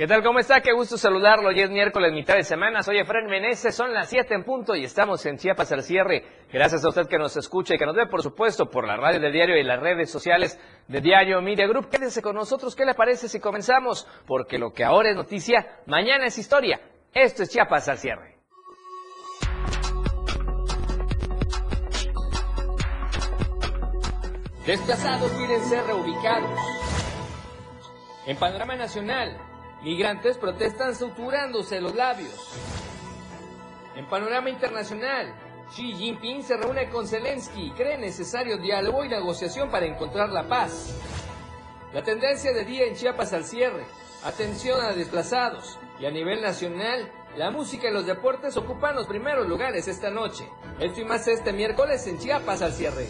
¿Qué tal? ¿Cómo está? Qué gusto saludarlo. Hoy es miércoles, mitad de semana. Soy Efraín Meneses. Son las 7 en punto y estamos en Chiapas al cierre. Gracias a usted que nos escucha y que nos ve, por supuesto, por la radio del diario y las redes sociales de Diario Media Group. Quédese con nosotros. ¿Qué le parece si comenzamos? Porque lo que ahora es noticia, mañana es historia. Esto es Chiapas al cierre. Desplazados piden ser reubicados. En panorama nacional, Migrantes protestan suturándose los labios. En panorama internacional, Xi Jinping se reúne con Zelensky y cree necesario diálogo y negociación para encontrar la paz. La tendencia de día en Chiapas al cierre, atención a desplazados y a nivel nacional, la música y los deportes ocupan los primeros lugares esta noche. Esto y más este miércoles en Chiapas al cierre.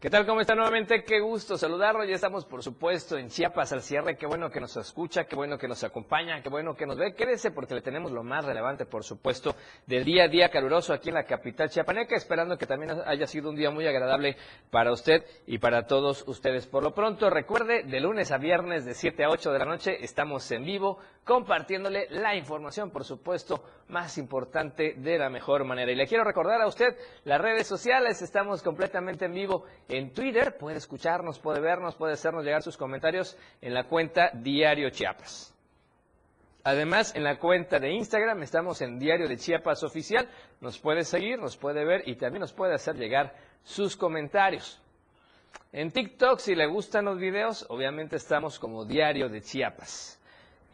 ¿Qué tal? ¿Cómo está nuevamente? Qué gusto saludarlo. Ya estamos, por supuesto, en Chiapas al cierre. Qué bueno que nos escucha, qué bueno que nos acompaña, qué bueno que nos ve. Quédese porque le tenemos lo más relevante, por supuesto, del día a día caluroso aquí en la capital chiapaneca, esperando que también haya sido un día muy agradable para usted y para todos ustedes. Por lo pronto, recuerde, de lunes a viernes de 7 a 8 de la noche estamos en vivo compartiéndole la información, por supuesto, más importante de la mejor manera. Y le quiero recordar a usted las redes sociales, estamos completamente en vivo en Twitter, puede escucharnos, puede vernos, puede hacernos llegar sus comentarios en la cuenta Diario Chiapas. Además, en la cuenta de Instagram estamos en Diario de Chiapas Oficial, nos puede seguir, nos puede ver y también nos puede hacer llegar sus comentarios. En TikTok, si le gustan los videos, obviamente estamos como Diario de Chiapas.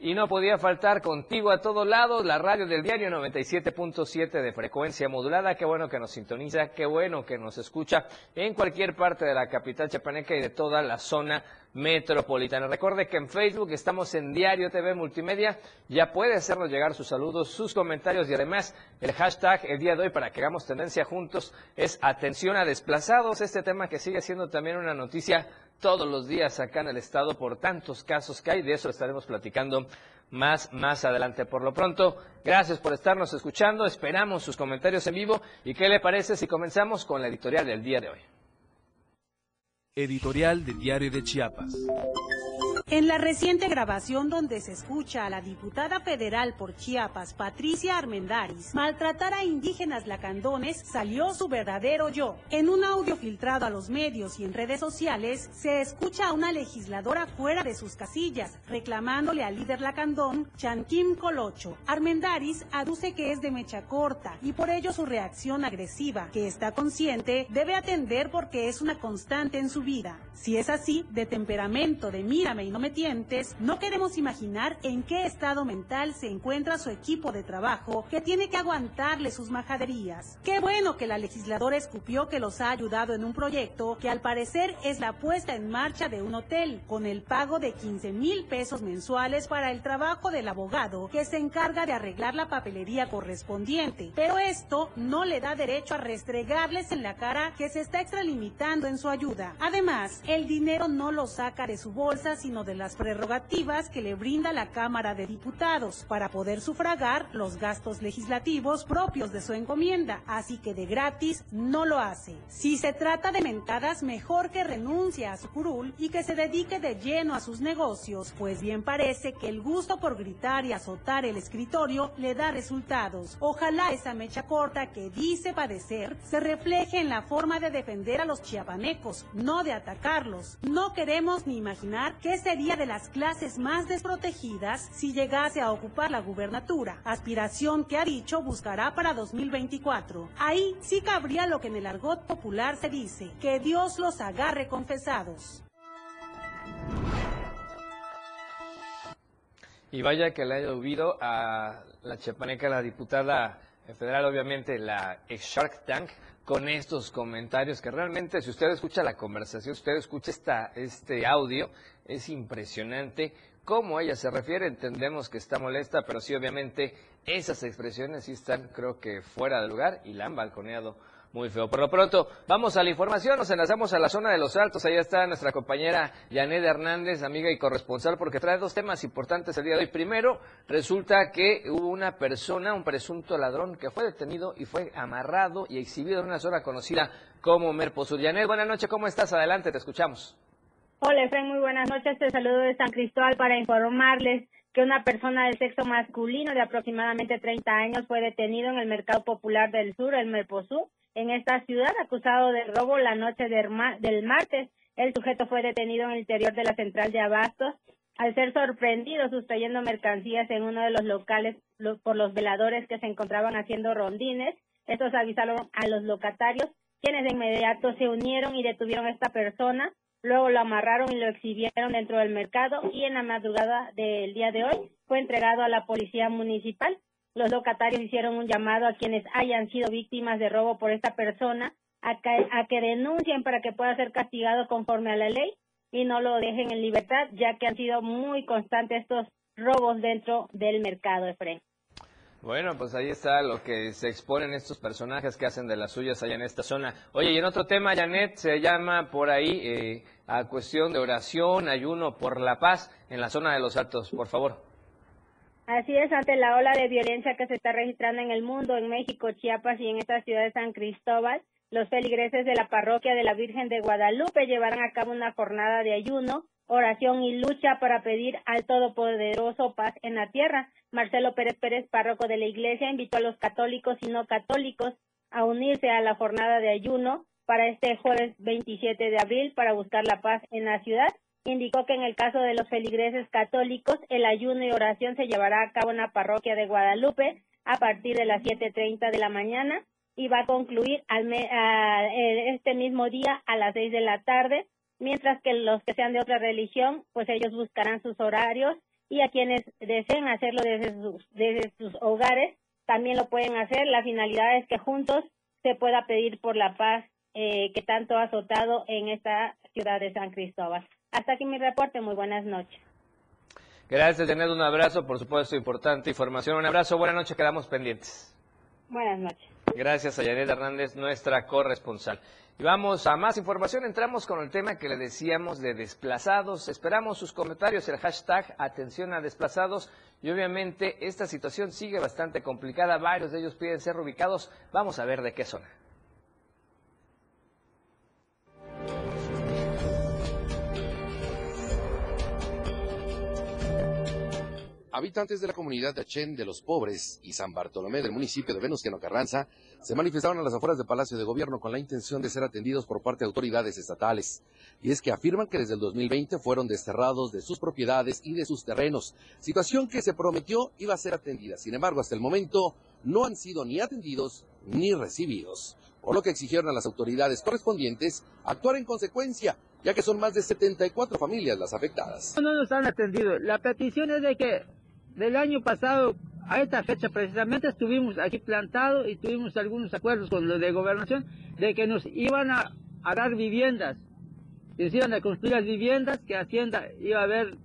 Y no podía faltar contigo a todos lados la radio del diario 97.7 de frecuencia modulada. Qué bueno que nos sintoniza, qué bueno que nos escucha en cualquier parte de la capital chapaneca y de toda la zona metropolitana. Recuerde que en Facebook estamos en Diario TV Multimedia. Ya puede hacernos llegar sus saludos, sus comentarios y además el hashtag el día de hoy para que hagamos tendencia juntos es atención a desplazados. Este tema que sigue siendo también una noticia todos los días acá en el estado por tantos casos que hay. De eso estaremos platicando más, más adelante. Por lo pronto, gracias por estarnos escuchando. Esperamos sus comentarios en vivo. ¿Y qué le parece si comenzamos con la editorial del día de hoy? Editorial de Diario de Chiapas. En la reciente grabación donde se escucha a la diputada federal por Chiapas, Patricia Armendaris, maltratar a indígenas lacandones, salió su verdadero yo. En un audio filtrado a los medios y en redes sociales, se escucha a una legisladora fuera de sus casillas, reclamándole al líder lacandón, Chanquim Colocho. Armendaris aduce que es de mecha corta y por ello su reacción agresiva, que está consciente, debe atender porque es una constante en su vida. Si es así, de temperamento, de mírame y no me tientes, no queremos imaginar en qué estado mental se encuentra su equipo de trabajo que tiene que aguantarle sus majaderías. Qué bueno que la legisladora escupió que los ha ayudado en un proyecto que al parecer es la puesta en marcha de un hotel, con el pago de 15 mil pesos mensuales para el trabajo del abogado que se encarga de arreglar la papelería correspondiente. Pero esto no le da derecho a restregarles en la cara que se está extralimitando en su ayuda. Además, el dinero no lo saca de su bolsa, sino de las prerrogativas que le brinda la Cámara de Diputados para poder sufragar los gastos legislativos propios de su encomienda, así que de gratis no lo hace. Si se trata de mentadas, mejor que renuncie a su curul y que se dedique de lleno a sus negocios, pues bien parece que el gusto por gritar y azotar el escritorio le da resultados. Ojalá esa mecha corta que dice padecer se refleje en la forma de defender a los chiapanecos, no de atacarlos. No queremos ni imaginar qué se sería de las clases más desprotegidas si llegase a ocupar la gubernatura, aspiración que ha dicho buscará para 2024. Ahí sí cabría lo que en el argot popular se dice, que Dios los agarre confesados. Y vaya que le haya oído a la chapaneca, la diputada federal, obviamente la ex Shark Tank, con estos comentarios que realmente, si usted escucha la conversación, si usted escucha esta, este audio, es impresionante cómo ella se refiere. Entendemos que está molesta, pero sí, obviamente, esas expresiones sí están, creo que, fuera de lugar y la han balconeado muy feo. Por lo pronto, vamos a la información, nos enlazamos a la zona de los Altos, ahí está nuestra compañera Yanet Hernández, amiga y corresponsal, porque trae dos temas importantes el día de hoy. Primero, resulta que hubo una persona, un presunto ladrón, que fue detenido y fue amarrado y exhibido en una zona conocida como Merposur. Yanet, buenas noches, ¿cómo estás? Adelante, te escuchamos. Hola, Efraín, muy buenas noches. Te saludo de San Cristóbal para informarles que una persona del sexo masculino de aproximadamente 30 años fue detenido en el Mercado Popular del Sur, el Merposú, en esta ciudad, acusado de robo la noche del martes. El sujeto fue detenido en el interior de la central de Abastos al ser sorprendido sustrayendo mercancías en uno de los locales por los veladores que se encontraban haciendo rondines. Estos avisaron a los locatarios, quienes de inmediato se unieron y detuvieron a esta persona Luego lo amarraron y lo exhibieron dentro del mercado y en la madrugada del día de hoy fue entregado a la policía municipal. Los locatarios hicieron un llamado a quienes hayan sido víctimas de robo por esta persona a que, denuncien para que pueda ser castigado conforme a la ley y no lo dejen en libertad, ya que han sido muy constantes estos robos dentro del mercado, Efraín. Bueno, pues ahí está lo que se exponen estos personajes que hacen de las suyas allá en esta zona. Oye, y en otro tema, Janet, se llama por ahí eh, a cuestión de oración, ayuno por la paz en la zona de los Altos, por favor. Así es, ante la ola de violencia que se está registrando en el mundo, en México, Chiapas y en esta ciudad de San Cristóbal, los feligreses de la parroquia de la Virgen de Guadalupe llevarán a cabo una jornada de ayuno oración y lucha para pedir al Todopoderoso paz en la tierra. Marcelo Pérez Pérez, párroco de la Iglesia, invitó a los católicos y no católicos a unirse a la jornada de ayuno para este jueves 27 de abril para buscar la paz en la ciudad. Indicó que en el caso de los feligreses católicos, el ayuno y oración se llevará a cabo en la parroquia de Guadalupe a partir de las 7.30 de la mañana y va a concluir al este mismo día a las 6 de la tarde mientras que los que sean de otra religión, pues ellos buscarán sus horarios y a quienes deseen hacerlo desde sus, desde sus hogares, también lo pueden hacer. La finalidad es que juntos se pueda pedir por la paz eh, que tanto ha azotado en esta ciudad de San Cristóbal. Hasta aquí mi reporte. Muy buenas noches. Gracias, Janet. Un abrazo, por supuesto, importante información. Un abrazo, buenas noches, quedamos pendientes. Buenas noches. Gracias a Janet Hernández, nuestra corresponsal. Y vamos a más información. Entramos con el tema que le decíamos de desplazados. Esperamos sus comentarios, el hashtag atención a desplazados. Y obviamente esta situación sigue bastante complicada. Varios de ellos piden ser ubicados. Vamos a ver de qué zona. Habitantes de la comunidad de Achén de los Pobres y San Bartolomé del municipio de Venustiano Carranza se manifestaron a las afueras del Palacio de Gobierno con la intención de ser atendidos por parte de autoridades estatales. Y es que afirman que desde el 2020 fueron desterrados de sus propiedades y de sus terrenos, situación que se prometió iba a ser atendida. Sin embargo, hasta el momento no han sido ni atendidos ni recibidos, por lo que exigieron a las autoridades correspondientes actuar en consecuencia ya que son más de 74 familias las afectadas. No nos han atendido. La petición es de que del año pasado a esta fecha precisamente estuvimos aquí plantados y tuvimos algunos acuerdos con los de gobernación de que nos iban a, dar viviendas, que se iban a construir las viviendas, que Hacienda iba a ver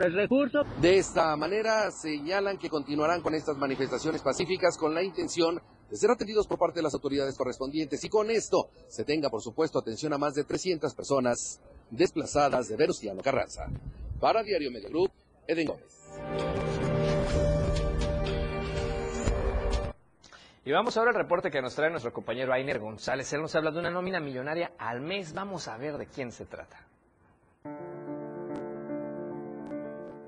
el recurso. De esta manera señalan que continuarán con estas manifestaciones pacíficas con la intención de ser atendidos por parte de las autoridades correspondientes y con esto se tenga por supuesto atención a más de 300 personas desplazadas de Venustiano Carranza. Para Diario Media Group, Eden Gómez. Y vamos ahora al reporte que nos trae nuestro compañero Ainer González. Él nos habla de una nómina millonaria al mes. Vamos a ver de quién se trata.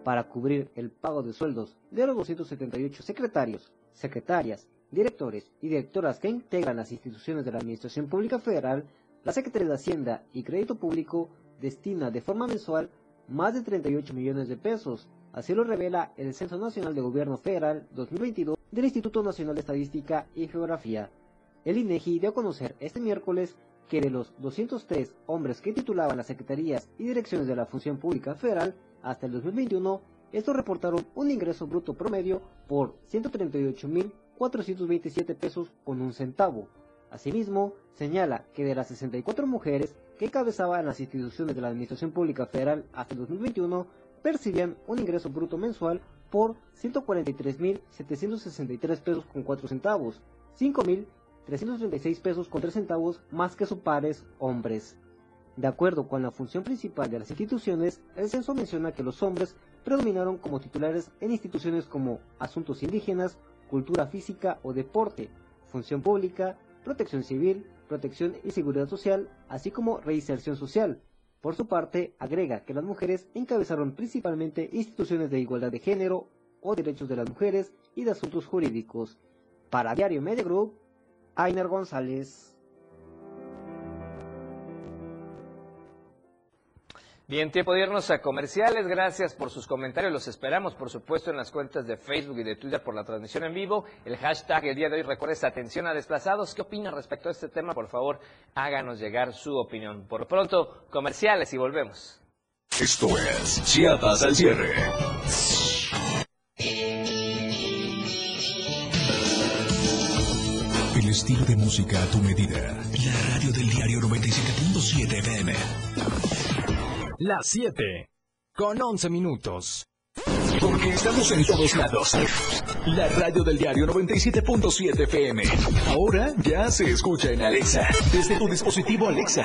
Para cubrir el pago de sueldos de los 278 secretarios, secretarias, directores y directoras que integran las instituciones de la Administración Pública Federal, la Secretaría de Hacienda y Crédito Público destina de forma mensual más de 38 millones de pesos. Así lo revela el Censo Nacional de Gobierno Federal 2022 del Instituto Nacional de Estadística y Geografía. El INEGI dio a conocer este miércoles que de los 203 hombres que titulaban las secretarías y direcciones de la Función Pública Federal hasta el 2021, estos reportaron un ingreso bruto promedio por 138.427 pesos con un centavo. Asimismo, señala que de las 64 mujeres que encabezaban las instituciones de la Administración Pública Federal hasta el 2021, percibían un ingreso bruto mensual por 143.763 pesos con 4 centavos, 5.000 336 pesos con 3 centavos más que sus pares hombres. De acuerdo con la función principal de las instituciones, el censo menciona que los hombres predominaron como titulares en instituciones como asuntos indígenas, cultura física o deporte, función pública, protección civil, protección y seguridad social, así como reinserción social. Por su parte, agrega que las mujeres encabezaron principalmente instituciones de igualdad de género o derechos de las mujeres y de asuntos jurídicos. Para Diario Media Group, Ainer González. Bien, tiempo de irnos a comerciales. Gracias por sus comentarios. Los esperamos, por supuesto, en las cuentas de Facebook y de Twitter por la transmisión en vivo. El hashtag el día de hoy recuerda esta atención a desplazados. ¿Qué opinan respecto a este tema? Por favor, háganos llegar su opinión. Por lo pronto, comerciales y volvemos. Esto es Chiapas al cierre. El estilo de música a tu medida. La radio del diario 97.7 FM. Las 7 con 11 minutos. Porque estamos en todos lados. La radio del diario 97.7 FM. Ahora ya se escucha en Alexa. Desde tu dispositivo Alexa.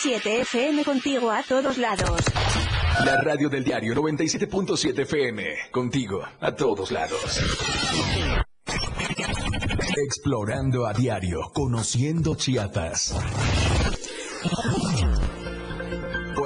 97.7 FM contigo a todos lados. La radio del diario 97.7 FM. Contigo a todos lados. Explorando a diario, conociendo Chiapas.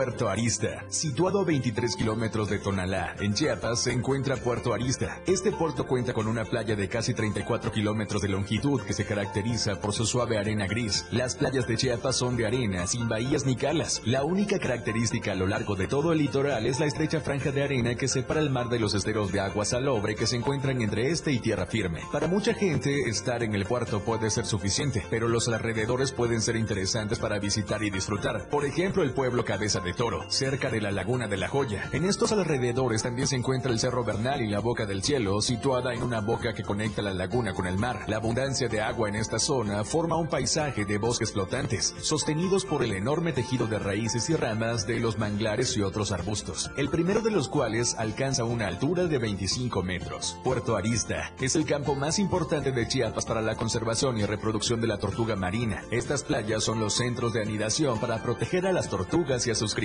Puerto Arista, situado a 23 kilómetros de Tonalá, en Chiapas, se encuentra Puerto Arista. Este puerto cuenta con una playa de casi 34 kilómetros de longitud que se caracteriza por su suave arena gris. Las playas de Chiapas son de arena, sin bahías ni calas. La única característica a lo largo de todo el litoral es la estrecha franja de arena que separa el mar de los esteros de agua salobre que se encuentran entre este y tierra firme. Para mucha gente, estar en el puerto puede ser suficiente, pero los alrededores pueden ser interesantes para visitar y disfrutar. Por ejemplo, el pueblo Cabeza de Toro, cerca de la Laguna de la Joya. En estos alrededores también se encuentra el Cerro Bernal y la Boca del Cielo, situada en una boca que conecta la laguna con el mar. La abundancia de agua en esta zona forma un paisaje de bosques flotantes, sostenidos por el enorme tejido de raíces y ramas de los manglares y otros arbustos, el primero de los cuales alcanza una altura de 25 metros. Puerto Arista es el campo más importante de Chiapas para la conservación y reproducción de la tortuga marina. Estas playas son los centros de anidación para proteger a las tortugas y a sus crías.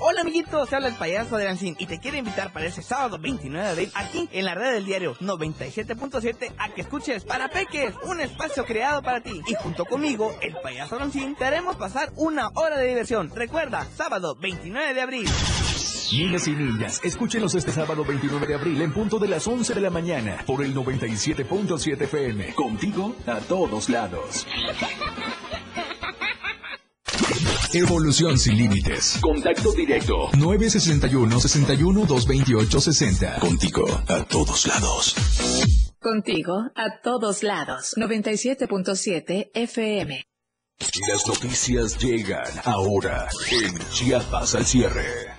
Hola amiguitos, se habla el payaso de Lancín y te quiero invitar para ese sábado 29 de abril aquí en la red del diario 97.7 a que escuches Para Peques, un espacio creado para ti. Y junto conmigo, el payaso Lancín, te haremos pasar una hora de diversión. Recuerda, sábado 29 de abril. Niñas y niñas, escúchenos este sábado 29 de abril en punto de las 11 de la mañana por el 97.7 FM. Contigo a todos lados. Evolución sin límites. Contacto directo. 961-61-228-60. Contigo a todos lados. Contigo a todos lados. 97.7 FM. Las noticias llegan ahora en Chiapas al cierre.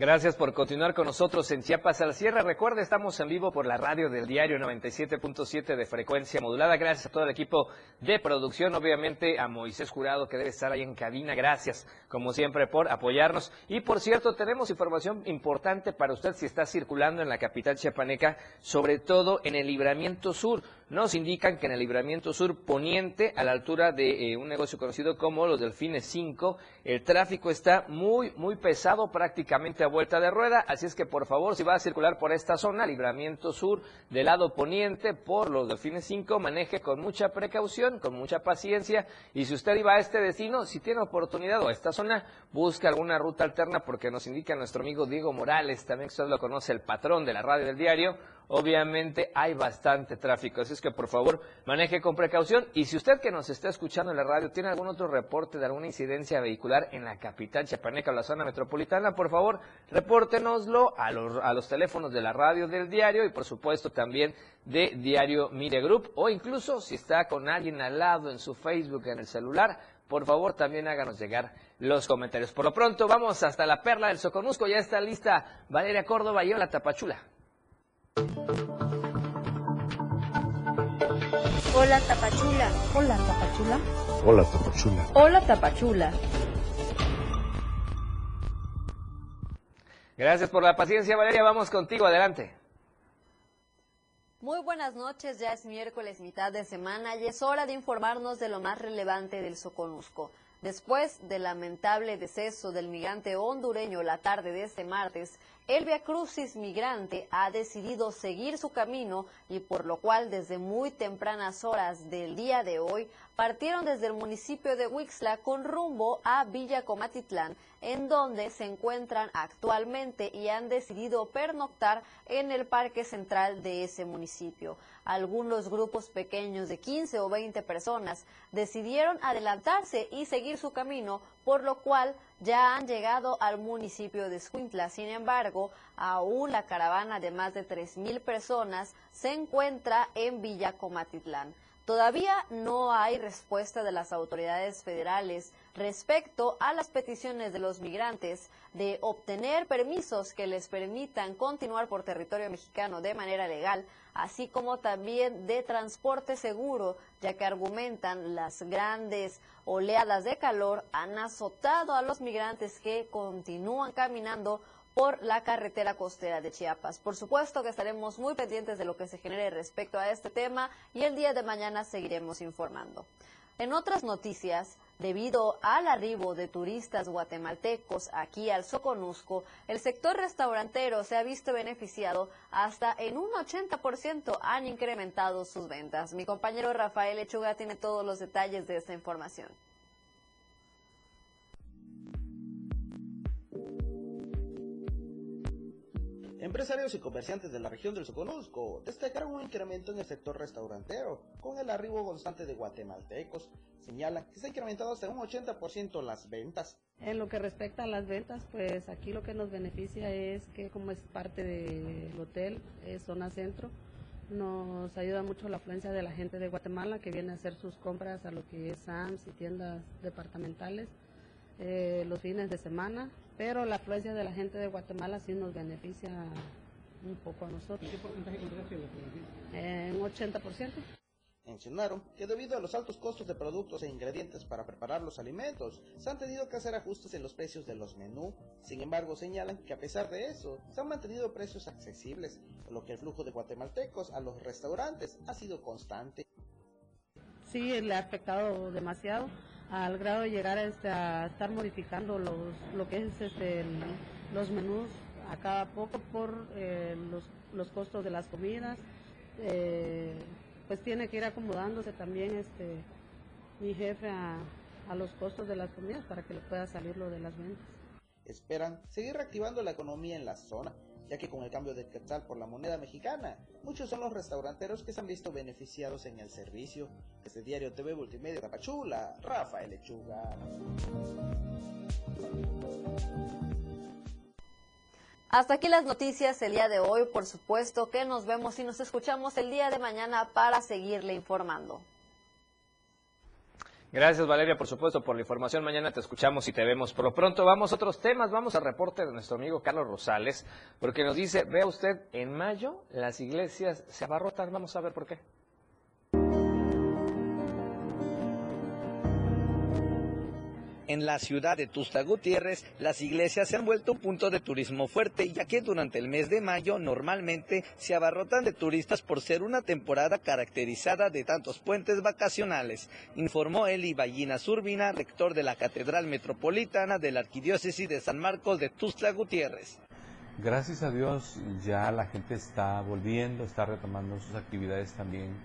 Gracias por continuar con nosotros en Chiapas al cierre. Recuerde, estamos en vivo por la radio del diario 97.7 de frecuencia modulada. Gracias a todo el equipo de producción, obviamente a Moisés Jurado que debe estar ahí en cabina. Gracias, como siempre, por apoyarnos. Y por cierto, tenemos información importante para usted si está circulando en la capital chiapaneca, sobre todo en el libramiento sur. Nos indican que en el libramiento sur poniente, a la altura de eh, un negocio conocido como los Delfines 5, el tráfico está muy, muy pesado, prácticamente a vuelta de rueda. Así es que, por favor, si va a circular por esta zona, libramiento sur, del lado poniente, por los Delfines 5, maneje con mucha precaución, con mucha paciencia. Y si usted iba a este destino, si tiene oportunidad o a esta zona, busque alguna ruta alterna, porque nos indica nuestro amigo Diego Morales, también que usted lo conoce, el patrón de la radio del diario obviamente hay bastante tráfico. Así es que por favor maneje con precaución. Y si usted que nos está escuchando en la radio tiene algún otro reporte de alguna incidencia vehicular en la capital chiapaneca o la zona metropolitana, por favor repórtenoslo a los, a los teléfonos de la radio del diario y por supuesto también de Diario Mire Group o incluso si está con alguien al lado en su Facebook, en el celular, por favor también háganos llegar los comentarios. Por lo pronto vamos hasta la perla del Soconusco, ya está lista Valeria Córdoba y Hola Tapachula. Hola Tapachula. Hola Tapachula. Hola Tapachula. Hola Tapachula. Gracias por la paciencia Valeria, vamos contigo, adelante. Muy buenas noches, ya es miércoles mitad de semana y es hora de informarnos de lo más relevante del Soconusco. Después del lamentable deceso del migrante hondureño la tarde de este martes, el Via Crucis migrante ha decidido seguir su camino y por lo cual desde muy tempranas horas del día de hoy partieron desde el municipio de Huixla con rumbo a Villa Comatitlán, en donde se encuentran actualmente y han decidido pernoctar en el parque central de ese municipio. Algunos grupos pequeños de 15 o 20 personas decidieron adelantarse y seguir su camino, por lo cual ya han llegado al municipio de Escuintla. Sin embargo, aún la caravana de más de 3.000 personas se encuentra en Villa Comatitlán. Todavía no hay respuesta de las autoridades federales respecto a las peticiones de los migrantes de obtener permisos que les permitan continuar por territorio mexicano de manera legal, así como también de transporte seguro, ya que argumentan las grandes oleadas de calor han azotado a los migrantes que continúan caminando por la carretera costera de Chiapas. Por supuesto que estaremos muy pendientes de lo que se genere respecto a este tema y el día de mañana seguiremos informando. En otras noticias, debido al arribo de turistas guatemaltecos aquí al Soconusco, el sector restaurantero se ha visto beneficiado hasta en un 80% han incrementado sus ventas. Mi compañero Rafael Lechuga tiene todos los detalles de esta información. Empresarios y comerciantes de la región del Soconusco destacaron un incremento en el sector restaurantero con el arribo constante de guatemaltecos. Señalan que se ha incrementado hasta un 80% las ventas. En lo que respecta a las ventas, pues aquí lo que nos beneficia es que como es parte del hotel, es zona centro, nos ayuda mucho la afluencia de la gente de Guatemala que viene a hacer sus compras a lo que es SAMS y tiendas departamentales eh, los fines de semana pero la afluencia de la gente de Guatemala sí nos beneficia un poco a nosotros. ¿Qué porcentaje beneficia? En un 80%. Mencionaron que debido a los altos costos de productos e ingredientes para preparar los alimentos, se han tenido que hacer ajustes en los precios de los menús. Sin embargo, señalan que a pesar de eso, se han mantenido precios accesibles, por lo que el flujo de guatemaltecos a los restaurantes ha sido constante. Sí, le ha afectado demasiado al grado de llegar a, este, a estar modificando los, lo que es este, los menús a cada poco por eh, los, los, costos de las comidas. Eh, pues tiene que ir acomodándose también este mi jefe a, a los costos de las comidas para que le pueda salir lo de las ventas. Esperan seguir reactivando la economía en la zona ya que con el cambio de quetzal por la moneda mexicana, muchos son los restauranteros que se han visto beneficiados en el servicio. Desde Diario TV Multimedia Tapachula, Rafael Lechuga. Hasta aquí las noticias el día de hoy. Por supuesto que nos vemos y nos escuchamos el día de mañana para seguirle informando. Gracias Valeria, por supuesto, por la información. Mañana te escuchamos y te vemos. Por lo pronto vamos a otros temas. Vamos al reporte de nuestro amigo Carlos Rosales, porque nos dice, vea usted, en mayo las iglesias se abarrotan. Vamos a ver por qué. En la ciudad de Tusta Gutiérrez, las iglesias se han vuelto un punto de turismo fuerte, ya que durante el mes de mayo normalmente se abarrotan de turistas por ser una temporada caracterizada de tantos puentes vacacionales, informó Eli Ballina Zurbina, rector de la Catedral Metropolitana de la Arquidiócesis de San Marcos de Tusta Gutiérrez. Gracias a Dios ya la gente está volviendo, está retomando sus actividades también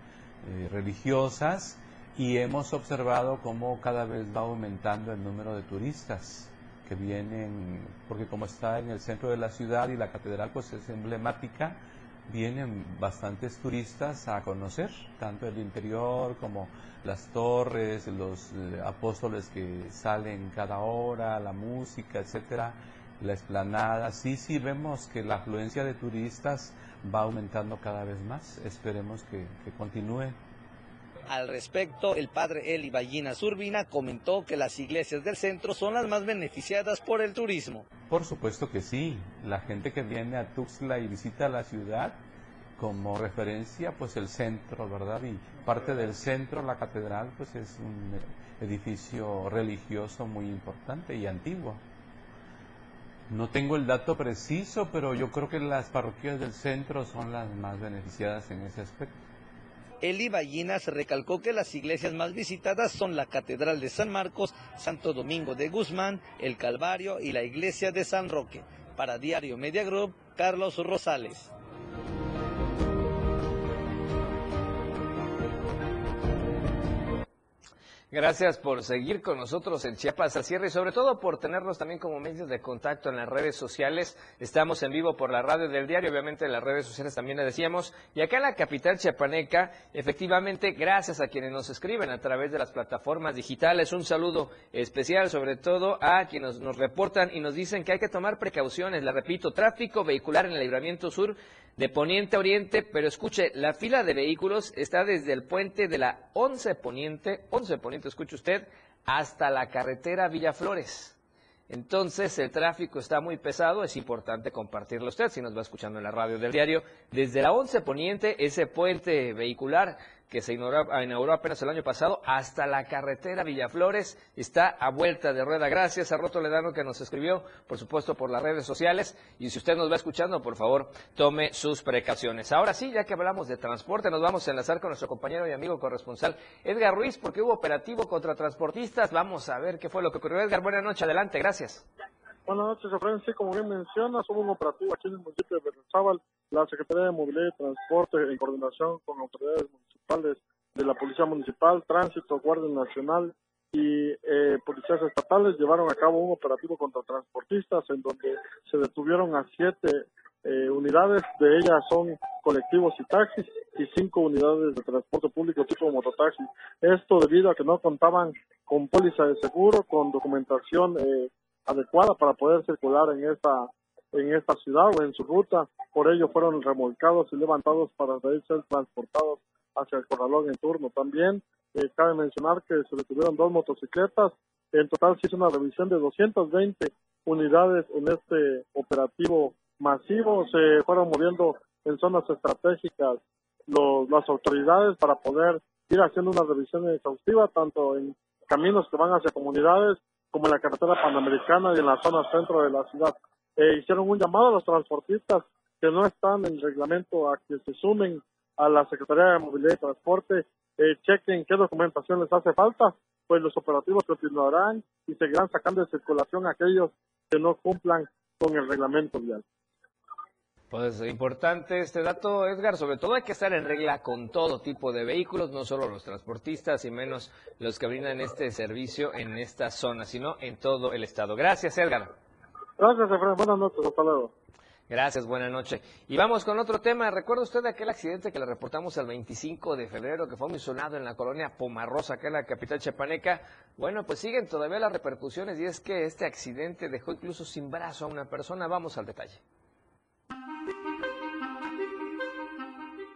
eh, religiosas y hemos observado cómo cada vez va aumentando el número de turistas que vienen, porque como está en el centro de la ciudad y la catedral pues es emblemática, vienen bastantes turistas a conocer, tanto el interior como las torres, los eh, apóstoles que salen cada hora, la música, etcétera, la esplanada. Sí, sí vemos que la afluencia de turistas va aumentando cada vez más. Esperemos que, que continúe. Al respecto, el padre Eli Ballina Zurbina comentó que las iglesias del centro son las más beneficiadas por el turismo. Por supuesto que sí. La gente que viene a Tuxtla y visita la ciudad, como referencia, pues el centro, ¿verdad? Y parte del centro, la catedral, pues es un edificio religioso muy importante y antiguo. No tengo el dato preciso, pero yo creo que las parroquias del centro son las más beneficiadas en ese aspecto. Eli Ballinas recalcó que las iglesias más visitadas son la Catedral de San Marcos, Santo Domingo de Guzmán, el Calvario y la Iglesia de San Roque. Para Diario Media Group, Carlos Rosales. Gracias por seguir con nosotros en Chiapas al cierre y sobre todo por tenernos también como medios de contacto en las redes sociales. Estamos en vivo por la radio del diario, obviamente en las redes sociales también le decíamos. Y acá en la capital chiapaneca, efectivamente, gracias a quienes nos escriben a través de las plataformas digitales. Un saludo especial sobre todo a quienes nos reportan y nos dicen que hay que tomar precauciones. Le repito, tráfico vehicular en el libramiento sur de poniente a oriente, pero escuche, la fila de vehículos está desde el puente de la 11 poniente, 11 poniente, escuche usted, hasta la carretera Villaflores. Entonces el tráfico está muy pesado, es importante compartirlo usted si nos va escuchando en la radio del diario. Desde la 11 Poniente, ese puente vehicular que se inauguró, apenas el año pasado, hasta la carretera Villaflores, está a vuelta de rueda. Gracias a Roto Ledano que nos escribió, por supuesto, por las redes sociales. Y si usted nos va escuchando, por favor, tome sus precauciones. Ahora sí, ya que hablamos de transporte, nos vamos a enlazar con nuestro compañero y amigo corresponsal Edgar Ruiz, porque hubo operativo contra transportistas. Vamos a ver qué fue lo que ocurrió. Edgar, buena noche, adelante, gracias. Buenas noches, Efraín. Sí, como bien mencionas, hubo un operativo aquí en el municipio de Berrezabal. La Secretaría de Movilidad y Transporte, en coordinación con autoridades municipales de la Policía Municipal, Tránsito, Guardia Nacional y eh, policías estatales, llevaron a cabo un operativo contra transportistas en donde se detuvieron a siete eh, unidades, de ellas son colectivos y taxis, y cinco unidades de transporte público tipo mototaxi. Esto debido a que no contaban con póliza de seguro, con documentación eh, adecuada para poder circular en esta en esta ciudad o en su ruta. Por ello fueron remolcados y levantados para ser transportados hacia el corralón en turno. También eh, cabe mencionar que se detuvieron dos motocicletas. En total se hizo una revisión de 220 unidades en este operativo masivo. Se fueron moviendo en zonas estratégicas las autoridades para poder ir haciendo una revisión exhaustiva tanto en caminos que van hacia comunidades como en la carretera panamericana y en la zona centro de la ciudad. Eh, hicieron un llamado a los transportistas que no están en reglamento a que se sumen a la Secretaría de Movilidad y Transporte, eh, chequen qué documentación les hace falta, pues los operativos continuarán y seguirán sacando de circulación a aquellos que no cumplan con el reglamento vial. Pues importante este dato, Edgar. Sobre todo hay que estar en regla con todo tipo de vehículos, no solo los transportistas y menos los que brindan este servicio en esta zona, sino en todo el estado. Gracias, Edgar. Gracias, Efraín. Buenas noches. Hasta luego. Gracias, buena noche. Y vamos con otro tema. ¿Recuerda usted aquel accidente que le reportamos el 25 de febrero que fue muy sonado en la colonia Pomarrosa, acá en la capital chapaneca? Bueno, pues siguen todavía las repercusiones y es que este accidente dejó incluso sin brazo a una persona. Vamos al detalle.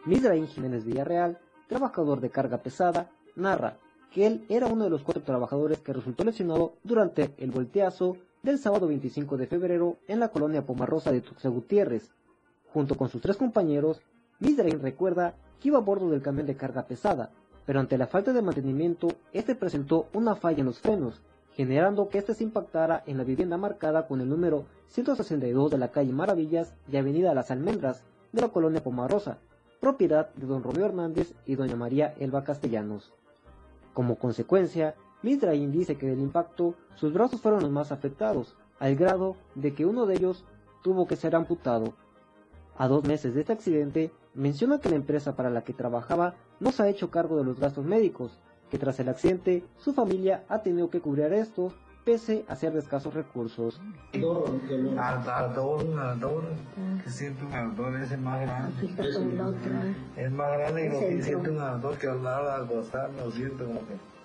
Misraín Jiménez Villarreal, trabajador de carga pesada, narra que él era uno de los cuatro trabajadores que resultó lesionado durante el volteazo del sábado 25 de febrero en la colonia Pomarrosa de Tuxtla Gutiérrez. Junto con sus tres compañeros, Misraín recuerda que iba a bordo del camión de carga pesada, pero ante la falta de mantenimiento, este presentó una falla en los frenos, generando que este se impactara en la vivienda marcada con el número 162 de la calle Maravillas y avenida Las Almendras de la colonia Pomarrosa, propiedad de don Romeo Hernández y doña María Elba Castellanos. Como consecuencia, Misraín dice que del impacto sus brazos fueron los más afectados, al grado de que uno de ellos tuvo que ser amputado. A dos meses de este accidente, menciona que la empresa para la que trabajaba no se ha hecho cargo de los gastos médicos, que tras el accidente su familia ha tenido que cubrir estos pese a ser de escasos recursos. Ardor, ardor, que siente un ardor, ese más grande. Es más grande y lo que un ardor que al lado al gozar lo siento como que...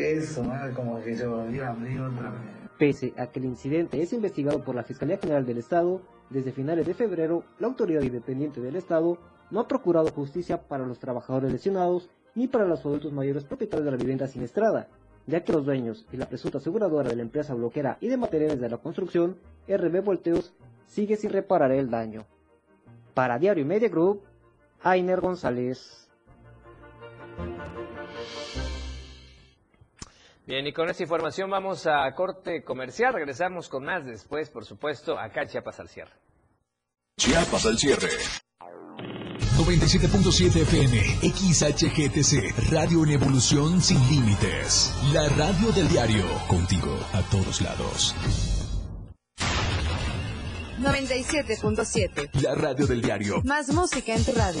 eso, como que se a otra vez. Pese a que el incidente es investigado por la Fiscalía General del Estado, desde finales de febrero, la autoridad independiente del Estado no ha procurado justicia para los trabajadores lesionados ni para los adultos mayores propietarios de la vivienda siniestrada, ya que los dueños y la presunta aseguradora de la empresa bloquera y de materiales de la construcción, RB Volteos, sigue sin reparar el daño. Para Diario Media Group, Ainer González. Bien, y con esta información vamos a corte comercial. Regresamos con más después, por supuesto, acá en Chiapas al cierre. Chiapas al cierre. 97.7 FM, XHGTC, Radio en Evolución Sin Límites. La radio del diario, contigo a todos lados. 97.7. La radio del diario. Más música en tu radio.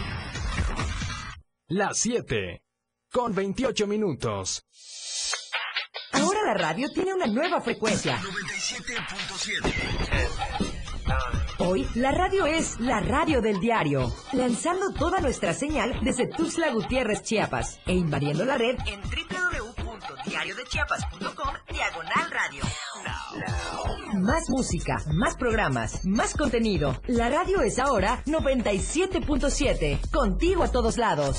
Las 7. Con 28 minutos. Ahora la radio tiene una nueva frecuencia. 97.7. Hoy la radio es la radio del diario, lanzando toda nuestra señal desde Tuxtla Gutiérrez, Chiapas, e invadiendo la red en www.diariodechiapas.com diagonal radio. Más música, más programas, más contenido. La radio es ahora 97.7, contigo a todos lados.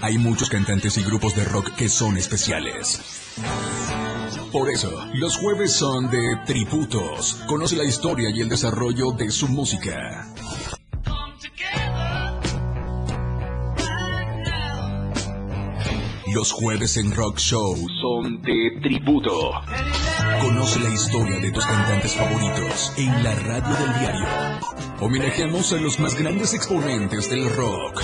Hay muchos cantantes y grupos de rock que son especiales. Por eso, los jueves son de tributos. Conoce la historia y el desarrollo de su música. Los jueves en Rock Show son de tributo. Conoce la historia de tus cantantes favoritos en la radio del diario. Homenajeamos a los más grandes exponentes del rock.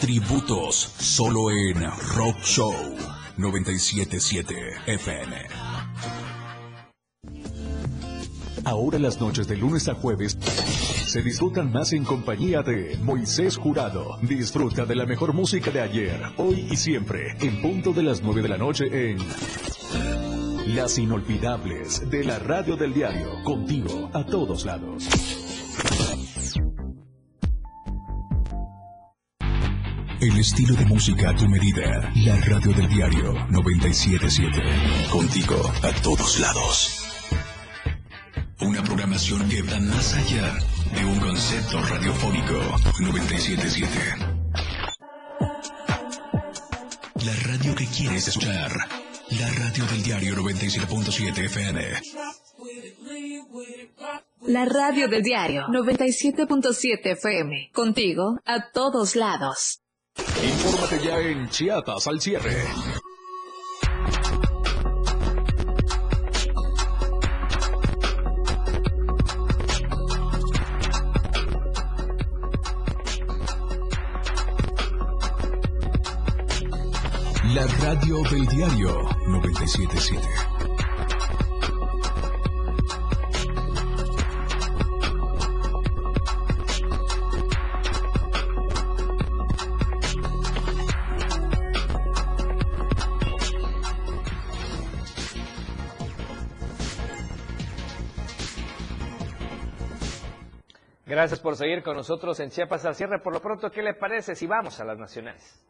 Tributos solo en Rock Show 977 FM. Ahora las noches de lunes a jueves se disfrutan más en compañía de Moisés Jurado. Disfruta de la mejor música de ayer, hoy y siempre, en punto de las 9 de la noche en Las Inolvidables de la Radio del Diario, contigo a todos lados. El estilo de música a tu medida. La Radio del Diario 977. Contigo a todos lados. Una programación que va más allá de un concepto radiofónico 977. La radio que quieres escuchar. La radio del diario 97.7 FM. La radio del diario 97.7 FM. Contigo a todos lados. Infórmate ya en Chiapas al cierre. La radio del diario 977. Gracias por seguir con nosotros en Chiapas al cierre. Por lo pronto, ¿qué le parece si vamos a las nacionales?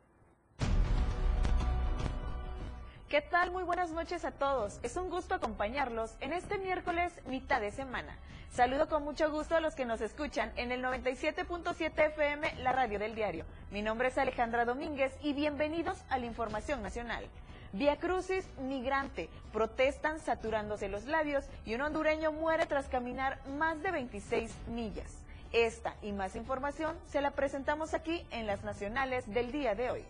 ¿Qué tal? Muy buenas noches a todos. Es un gusto acompañarlos en este miércoles mitad de semana. Saludo con mucho gusto a los que nos escuchan en el 97.7 FM, la radio del diario. Mi nombre es Alejandra Domínguez y bienvenidos a la Información Nacional. Via Crucis migrante. Protestan saturándose los labios y un hondureño muere tras caminar más de 26 millas. Esta y más información se la presentamos aquí en las nacionales del día de hoy.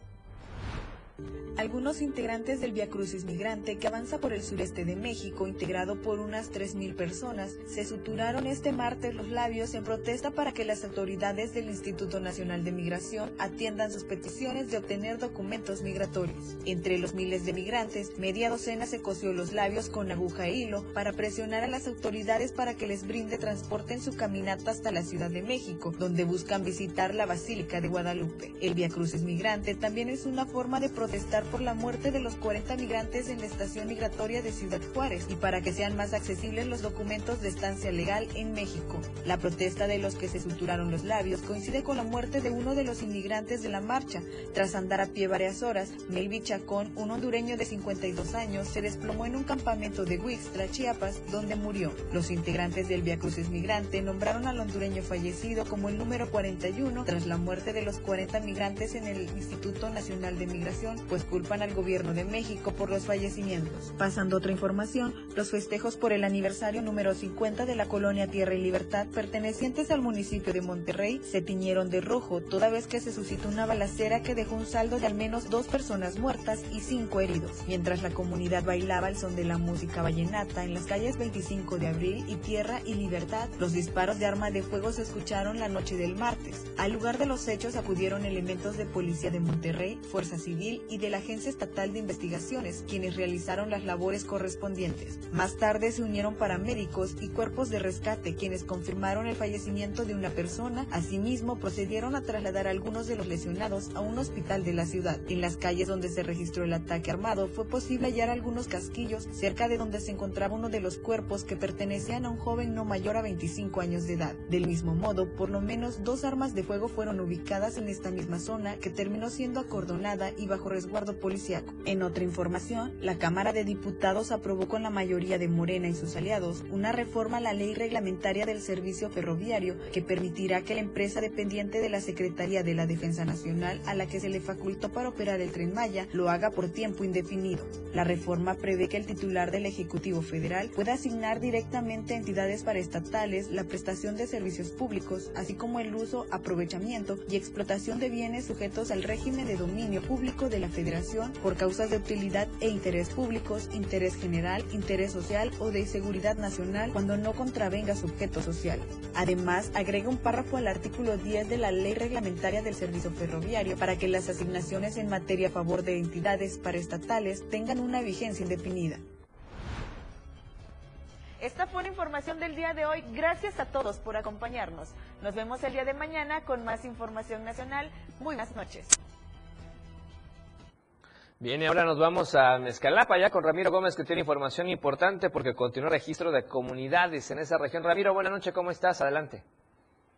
Algunos integrantes del Via Crucis Migrante que avanza por el sureste de México, integrado por unas 3.000 personas, se suturaron este martes los labios en protesta para que las autoridades del Instituto Nacional de Migración atiendan sus peticiones de obtener documentos migratorios. Entre los miles de migrantes, media docena se cosió los labios con aguja e hilo para presionar a las autoridades para que les brinde transporte en su caminata hasta la Ciudad de México, donde buscan visitar la Basílica de Guadalupe. El Via Crucis Migrante también es una forma de protestar por la muerte de los 40 migrantes en la estación migratoria de Ciudad Juárez y para que sean más accesibles los documentos de estancia legal en México. La protesta de los que se suturaron los labios coincide con la muerte de uno de los inmigrantes de la marcha. Tras andar a pie varias horas, Melvi Chacón, un hondureño de 52 años, se desplomó en un campamento de Huixtla, Chiapas, donde murió. Los integrantes del Via Crucis Migrante nombraron al hondureño fallecido como el número 41 tras la muerte de los 40 migrantes en el Instituto Nacional de Migración pues culpan al gobierno de México por los fallecimientos. Pasando otra información, los festejos por el aniversario número 50 de la colonia Tierra y Libertad pertenecientes al municipio de Monterrey se tiñeron de rojo toda vez que se suscitó una balacera que dejó un saldo de al menos dos personas muertas y cinco heridos, mientras la comunidad bailaba al son de la música vallenata en las calles 25 de abril y Tierra y Libertad. Los disparos de arma de fuego se escucharon la noche del martes. Al lugar de los hechos acudieron elementos de policía de Monterrey, Fuerza Civil y de la Agencia Estatal de Investigaciones, quienes realizaron las labores correspondientes. Más tarde se unieron paramédicos y cuerpos de rescate, quienes confirmaron el fallecimiento de una persona. Asimismo, procedieron a trasladar algunos de los lesionados a un hospital de la ciudad. En las calles donde se registró el ataque armado, fue posible hallar algunos casquillos cerca de donde se encontraba uno de los cuerpos que pertenecían a un joven no mayor a 25 años de edad. Del mismo modo, por lo menos dos armas de fuego fueron ubicadas en esta misma zona que terminó siendo acordonada y bajo resguardo policiaco. En otra información, la Cámara de Diputados aprobó con la mayoría de Morena y sus aliados una reforma a la ley reglamentaria del servicio ferroviario que permitirá que la empresa dependiente de la Secretaría de la Defensa Nacional a la que se le facultó para operar el tren Maya lo haga por tiempo indefinido. La reforma prevé que el titular del Ejecutivo Federal pueda asignar directamente a entidades paraestatales la prestación de servicios públicos, así como el uso, aprovechamiento y explotación de bienes sujetos al régimen de dominio público de la Federación por causas de utilidad e interés públicos, interés general, interés social o de seguridad nacional cuando no contravenga su objeto social. Además, agrega un párrafo al artículo 10 de la Ley Reglamentaria del Servicio Ferroviario para que las asignaciones en materia a favor de entidades paraestatales tengan una vigencia indefinida. Esta fue la información del día de hoy. Gracias a todos por acompañarnos. Nos vemos el día de mañana con más información nacional. Muy buenas noches. Bien, ahora nos vamos a Mezcalapa ya con Ramiro Gómez que tiene información importante porque continúa registro de comunidades en esa región. Ramiro, buenas noches, ¿cómo estás? Adelante.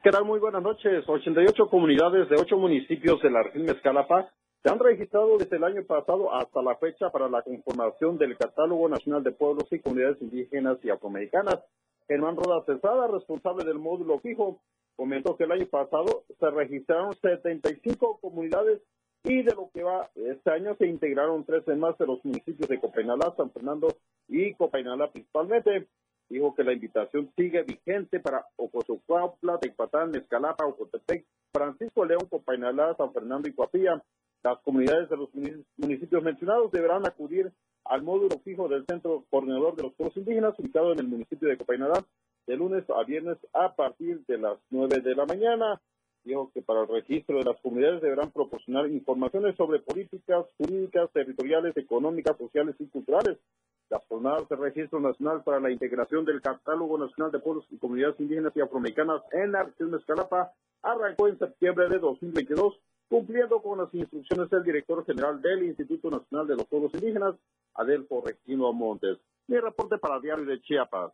¿Qué tal? Muy buenas noches. 88 comunidades de 8 municipios de la región Mezcalapa se han registrado desde el año pasado hasta la fecha para la conformación del Catálogo Nacional de Pueblos y Comunidades Indígenas y Afroamericanas. Germán Roda Cesada, responsable del módulo fijo, comentó que el año pasado se registraron 75 comunidades y de lo que va este año se integraron 13 más de los municipios de Copainalá, San Fernando y Copainalá principalmente. Dijo que la invitación sigue vigente para Ocosocuautla, Tecpatán, Mezcalapa, Ocotepec, Francisco León, Copainalá, San Fernando y Coapilla. Las comunidades de los municipios mencionados deberán acudir al módulo fijo del Centro Coordinador de los Pueblos Indígenas, ubicado en el municipio de Copainalá, de lunes a viernes a partir de las 9 de la mañana. Dijo que para el registro de las comunidades deberán proporcionar informaciones sobre políticas jurídicas, territoriales, económicas, sociales y culturales. Las jornadas de registro nacional para la integración del Catálogo Nacional de Pueblos y Comunidades Indígenas y Afroamericanas en la región de Escalapa arrancó en septiembre de 2022 cumpliendo con las instrucciones del director general del Instituto Nacional de los Pueblos Indígenas, Adelfo Regino Montes. Mi reporte para Diario de Chiapas.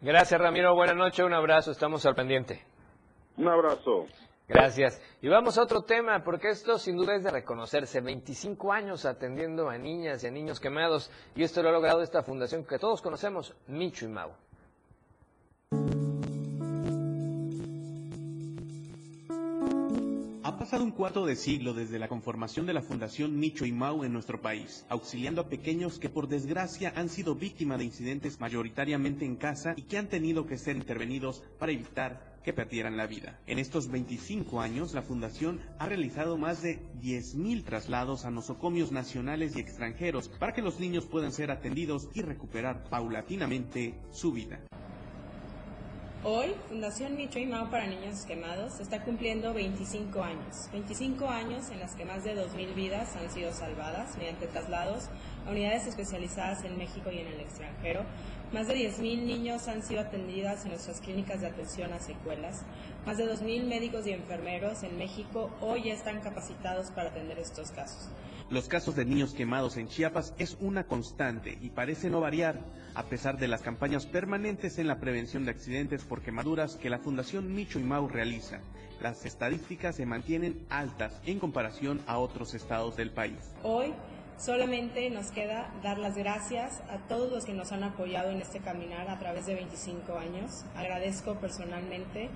Gracias, Ramiro. Buenas noches, un abrazo. Estamos al pendiente. Un abrazo. Gracias. Y vamos a otro tema, porque esto sin duda es de reconocerse. 25 años atendiendo a niñas y a niños quemados, y esto lo ha logrado esta fundación que todos conocemos, Micho y Mau. Pasado un cuarto de siglo desde la conformación de la Fundación Micho y Mau en nuestro país, auxiliando a pequeños que por desgracia han sido víctimas de incidentes mayoritariamente en casa y que han tenido que ser intervenidos para evitar que perdieran la vida. En estos 25 años, la Fundación ha realizado más de 10.000 traslados a nosocomios nacionales y extranjeros para que los niños puedan ser atendidos y recuperar paulatinamente su vida. Hoy, Fundación Micho y Mao para Niños Quemados está cumpliendo 25 años. 25 años en las que más de 2.000 vidas han sido salvadas mediante traslados a unidades especializadas en México y en el extranjero. Más de 10.000 niños han sido atendidas en nuestras clínicas de atención a secuelas. Más de 2.000 médicos y enfermeros en México hoy están capacitados para atender estos casos. Los casos de niños quemados en Chiapas es una constante y parece no variar, a pesar de las campañas permanentes en la prevención de accidentes por quemaduras que la Fundación Micho y Mau realiza. Las estadísticas se mantienen altas en comparación a otros estados del país. Hoy solamente nos queda dar las gracias a todos los que nos han apoyado en este caminar a través de 25 años. Agradezco personalmente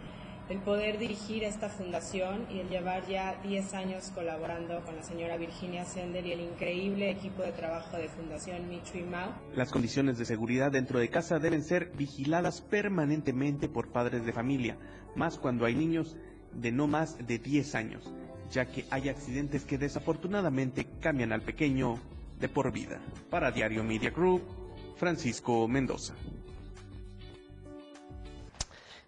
el poder dirigir esta fundación y el llevar ya 10 años colaborando con la señora Virginia Sender y el increíble equipo de trabajo de Fundación Michu y Mao. Las condiciones de seguridad dentro de casa deben ser vigiladas permanentemente por padres de familia, más cuando hay niños de no más de 10 años, ya que hay accidentes que desafortunadamente cambian al pequeño de por vida. Para Diario Media Group, Francisco Mendoza.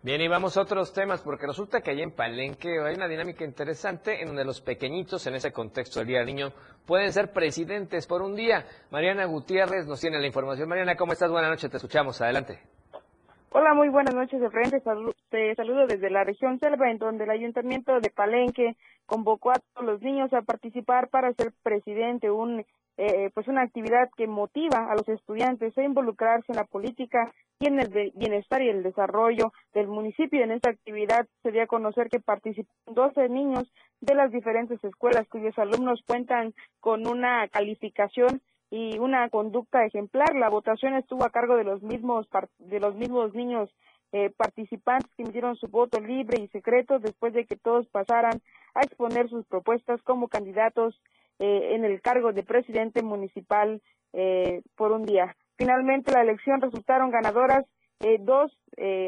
Bien, y vamos a otros temas, porque resulta que allá en Palenque hay una dinámica interesante en donde los pequeñitos, en ese contexto del Día Niño, pueden ser presidentes por un día. Mariana Gutiérrez nos tiene la información. Mariana, ¿cómo estás? Buenas noches, te escuchamos. Adelante. Hola, muy buenas noches, de frente. te saludo desde la región Selva, en donde el Ayuntamiento de Palenque convocó a todos los niños a participar para ser presidente, un eh, pues una actividad que motiva a los estudiantes a involucrarse en la política en el bienestar y el desarrollo del municipio. En esta actividad se dio a conocer que participan 12 niños de las diferentes escuelas cuyos alumnos cuentan con una calificación y una conducta ejemplar. La votación estuvo a cargo de los mismos de los mismos niños eh, participantes que emitieron su voto libre y secreto después de que todos pasaran a exponer sus propuestas como candidatos eh, en el cargo de presidente municipal eh, por un día. Finalmente, la elección resultaron ganadoras eh, dos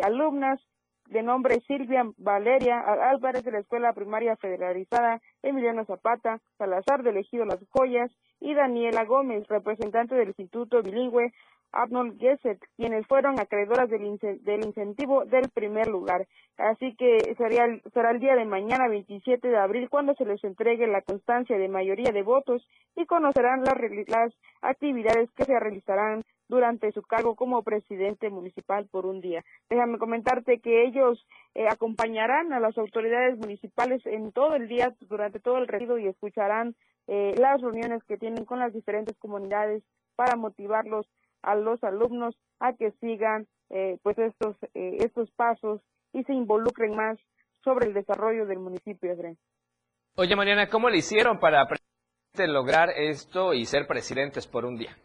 alumnas de nombre Silvia Valeria Álvarez de la Escuela Primaria Federalizada Emiliano Zapata, Salazar de Elegido Las Joyas y Daniela Gómez, representante del Instituto Bilingüe Arnold Gesset, quienes fueron acreedoras del, del, incentivo del primer lugar. Así que sería, será el día de mañana, 27 de abril, cuando se les entregue la constancia de mayoría de votos y conocerán las, las actividades que se realizarán durante su cargo como presidente municipal por un día. Déjame comentarte que ellos eh, acompañarán a las autoridades municipales en todo el día, durante todo el recorrido y escucharán eh, las reuniones que tienen con las diferentes comunidades para motivarlos a los alumnos a que sigan eh, pues estos eh, estos pasos y se involucren más sobre el desarrollo del municipio Oye Mariana, ¿cómo le hicieron para lograr esto y ser presidentes por un día?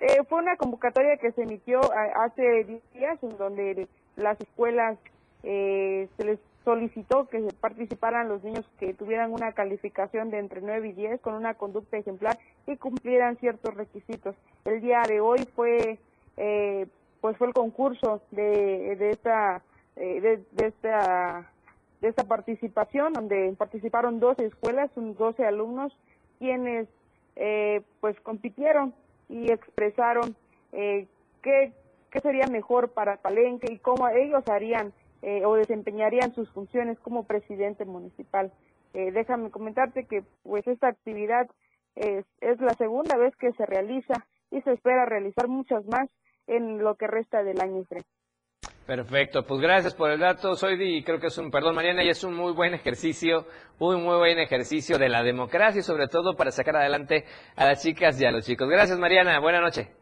Eh, fue una convocatoria que se emitió hace días en donde las escuelas se les solicitó que participaran los niños que tuvieran una calificación de entre 9 y 10 con una conducta ejemplar y cumplieran ciertos requisitos. El día de hoy fue eh, pues fue el concurso de, de esta eh, de, esta de esta participación donde participaron 12 escuelas, 12 alumnos quienes eh, pues compitieron y expresaron qué, qué sería mejor para Palenque y cómo ellos harían eh, o desempeñarían sus funciones como presidente municipal. Eh, déjame comentarte que pues esta actividad es, es la segunda vez que se realiza y se espera realizar muchas más en lo que resta del año. Perfecto, pues gracias por el dato, soy y creo que es un, perdón Mariana, y es un muy buen ejercicio, un muy buen ejercicio de la democracia y sobre todo para sacar adelante a las chicas y a los chicos. Gracias Mariana, buena noche.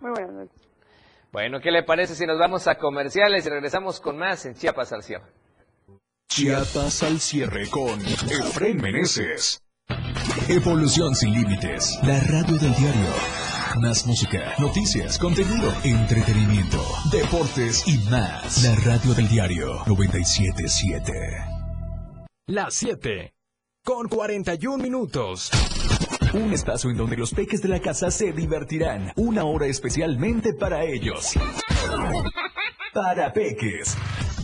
Muy buenas noches. Bueno, ¿qué le parece si nos vamos a comerciales y regresamos con más en Chiapas al cierre? Chiapas al cierre con Efraín Meneses. Evolución sin límites, la radio del diario. Más música, noticias, contenido, entretenimiento, deportes y más. La radio del diario 977. Las 7 con 41 minutos. Un espacio en donde los peques de la casa se divertirán. Una hora especialmente para ellos. Para peques.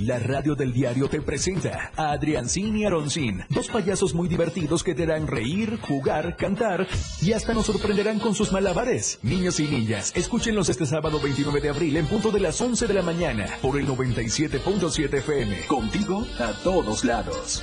La radio del diario te presenta a Adriancín y Aroncín, dos payasos muy divertidos que te harán reír, jugar, cantar y hasta nos sorprenderán con sus malabares. Niños y niñas, escúchenlos este sábado 29 de abril en punto de las 11 de la mañana por el 97.7 FM. Contigo a todos lados.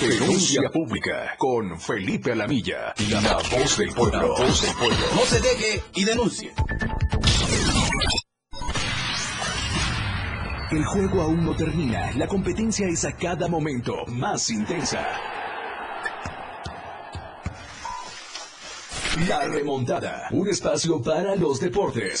Denuncia pública con Felipe Alamilla, la voz del pueblo. La voz del pueblo. No se deje y denuncie. El juego aún no termina, la competencia es a cada momento más intensa. La remontada, un espacio para los deportes.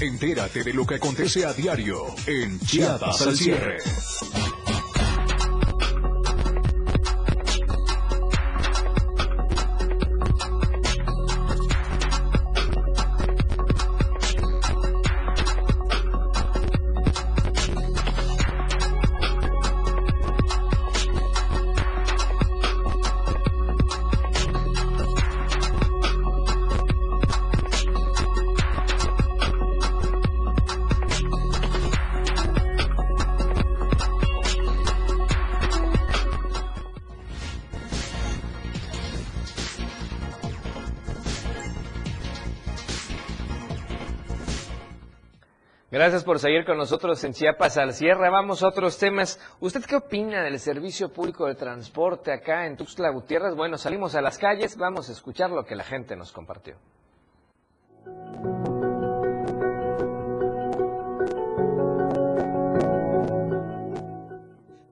Entérate de lo que acontece a diario en Chiapas al cierre. Gracias por seguir con nosotros en Chiapas al cierre. Vamos a otros temas. ¿Usted qué opina del servicio público de transporte acá en Tuxtla Gutiérrez? Bueno, salimos a las calles, vamos a escuchar lo que la gente nos compartió.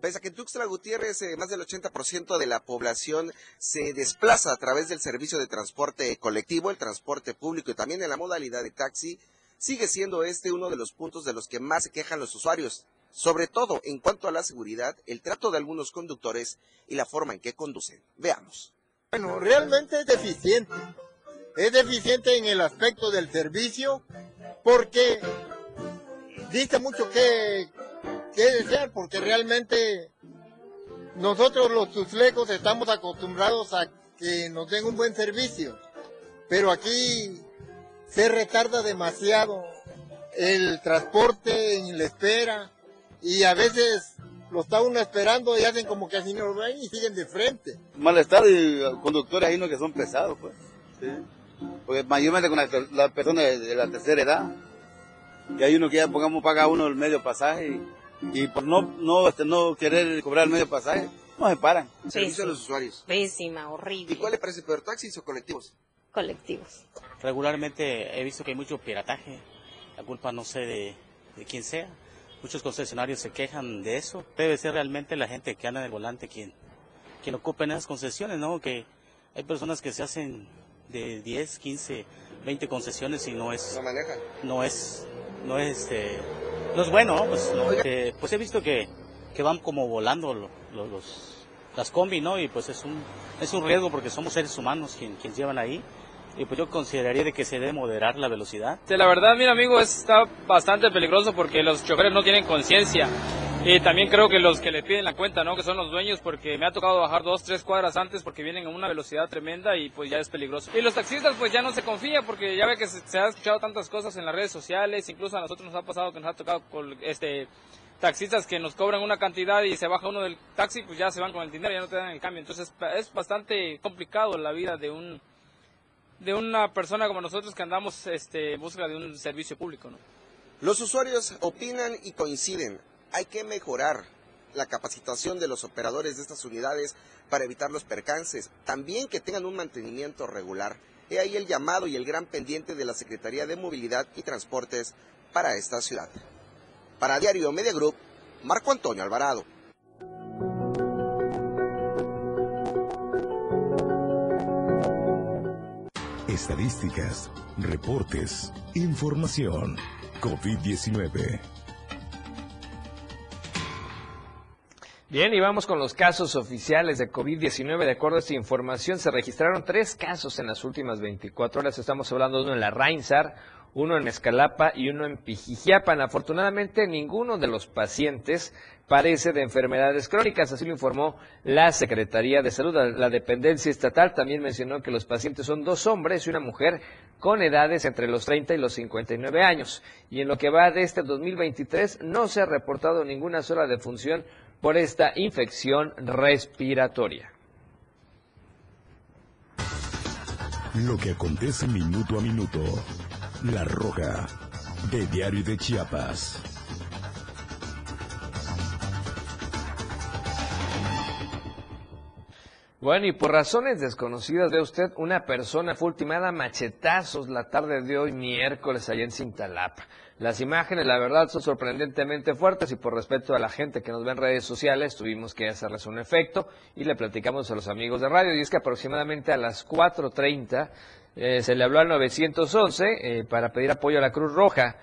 Pese a que en Tuxtla Gutiérrez eh, más del 80% de la población se desplaza a través del servicio de transporte colectivo, el transporte público y también en la modalidad de taxi, sigue siendo este uno de los puntos de los que más se quejan los usuarios, sobre todo en cuanto a la seguridad, el trato de algunos conductores y la forma en que conducen. Veamos. Bueno, realmente es deficiente. Es deficiente en el aspecto del servicio porque dice mucho que, que desear, porque realmente nosotros los tuslecos estamos acostumbrados a que nos den un buen servicio, pero aquí se retarda demasiado el transporte en la espera y a veces lo está uno esperando y hacen como que así no lo ven y siguen de frente. Malestar y conductores ahí no que son pesados, pues. ¿sí? Porque mayormente con las la personas de, de la tercera edad, y hay uno que ya pongamos paga uno el medio pasaje y, y por no, no, este, no querer cobrar el medio pasaje, no se paran. Servicio a los usuarios. Pésima, horrible. ¿Y cuál le parece peor, taxis o colectivos? Colectivos. Regularmente he visto que hay mucho pirataje, la culpa no sé de, de quién sea. Muchos concesionarios se quejan de eso. Debe ser realmente la gente que anda en el volante quien, quien ocupa en esas concesiones, ¿no? Que hay personas que se hacen de 10, 15, 20 concesiones y no es... No manejan. No es, no es, este, no es bueno, ¿no? Pues, no, que, pues he visto que, que van como volando los, los, las combi, ¿no? Y pues es un, es un riesgo porque somos seres humanos quien, quienes llevan ahí y pues yo consideraría de que se debe moderar la velocidad. La verdad, mira amigo, está bastante peligroso porque los choferes no tienen conciencia. Y también creo que los que le piden la cuenta, ¿no? Que son los dueños, porque me ha tocado bajar dos, tres cuadras antes porque vienen a una velocidad tremenda y pues ya es peligroso. Y los taxistas pues ya no se confía porque ya ve que se, se ha escuchado tantas cosas en las redes sociales, incluso a nosotros nos ha pasado que nos ha tocado con este taxistas que nos cobran una cantidad y se baja uno del taxi, pues ya se van con el dinero, ya no te dan el cambio. Entonces es bastante complicado la vida de un de una persona como nosotros que andamos este, en busca de un servicio público. Los usuarios opinan y coinciden. Hay que mejorar la capacitación de los operadores de estas unidades para evitar los percances. También que tengan un mantenimiento regular. He ahí el llamado y el gran pendiente de la Secretaría de Movilidad y Transportes para esta ciudad. Para Diario Media Group, Marco Antonio Alvarado. Estadísticas, reportes, información. COVID-19. Bien, y vamos con los casos oficiales de COVID-19. De acuerdo a esta información, se registraron tres casos en las últimas 24 horas. Estamos hablando de uno en la Rainsar, uno en Escalapa y uno en Pijijiapan. Afortunadamente, ninguno de los pacientes padece de enfermedades crónicas, así lo informó la Secretaría de Salud. La dependencia estatal también mencionó que los pacientes son dos hombres y una mujer con edades entre los 30 y los 59 años. Y en lo que va de este 2023 no se ha reportado ninguna sola defunción por esta infección respiratoria. Lo que acontece minuto a minuto. La Roja, de Diario de Chiapas. Bueno, y por razones desconocidas de usted, una persona fue ultimada a machetazos la tarde de hoy, miércoles, allá en Cintalapa. Las imágenes, la verdad, son sorprendentemente fuertes y por respeto a la gente que nos ve en redes sociales, tuvimos que hacerles un efecto y le platicamos a los amigos de radio. Y es que aproximadamente a las 4.30 eh, se le habló al 911 eh, para pedir apoyo a la Cruz Roja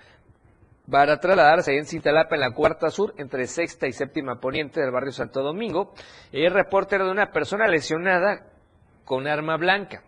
para trasladarse en Cintalapa, en la cuarta sur, entre sexta y séptima poniente del barrio Santo Domingo. El reporte era de una persona lesionada con arma blanca.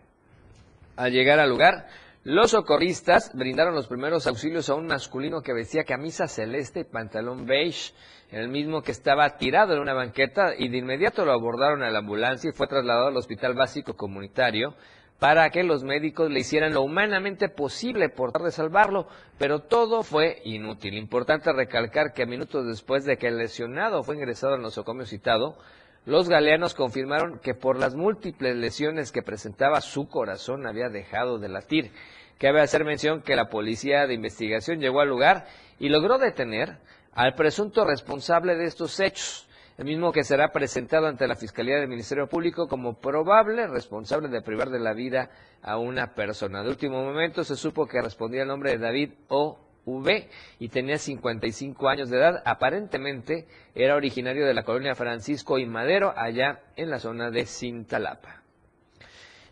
Al llegar al lugar, los socorristas brindaron los primeros auxilios a un masculino que vestía camisa celeste y pantalón beige, el mismo que estaba tirado en una banqueta, y de inmediato lo abordaron a la ambulancia y fue trasladado al Hospital Básico Comunitario para que los médicos le hicieran lo humanamente posible por tratar de salvarlo, pero todo fue inútil. Importante recalcar que minutos después de que el lesionado fue ingresado al nosocomio citado, los galeanos confirmaron que por las múltiples lesiones que presentaba su corazón había dejado de latir. Cabe hacer mención que la policía de investigación llegó al lugar y logró detener al presunto responsable de estos hechos el mismo que será presentado ante la Fiscalía del Ministerio Público como probable responsable de privar de la vida a una persona. De último momento se supo que respondía el nombre de David O. V y tenía 55 años de edad. Aparentemente era originario de la colonia Francisco y Madero, allá en la zona de Cintalapa.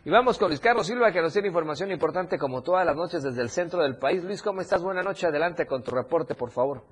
Y vamos con Luis Carlos Silva, que nos tiene información importante como todas las noches desde el centro del país. Luis, ¿cómo estás? Buenas noches. Adelante con tu reporte, por favor.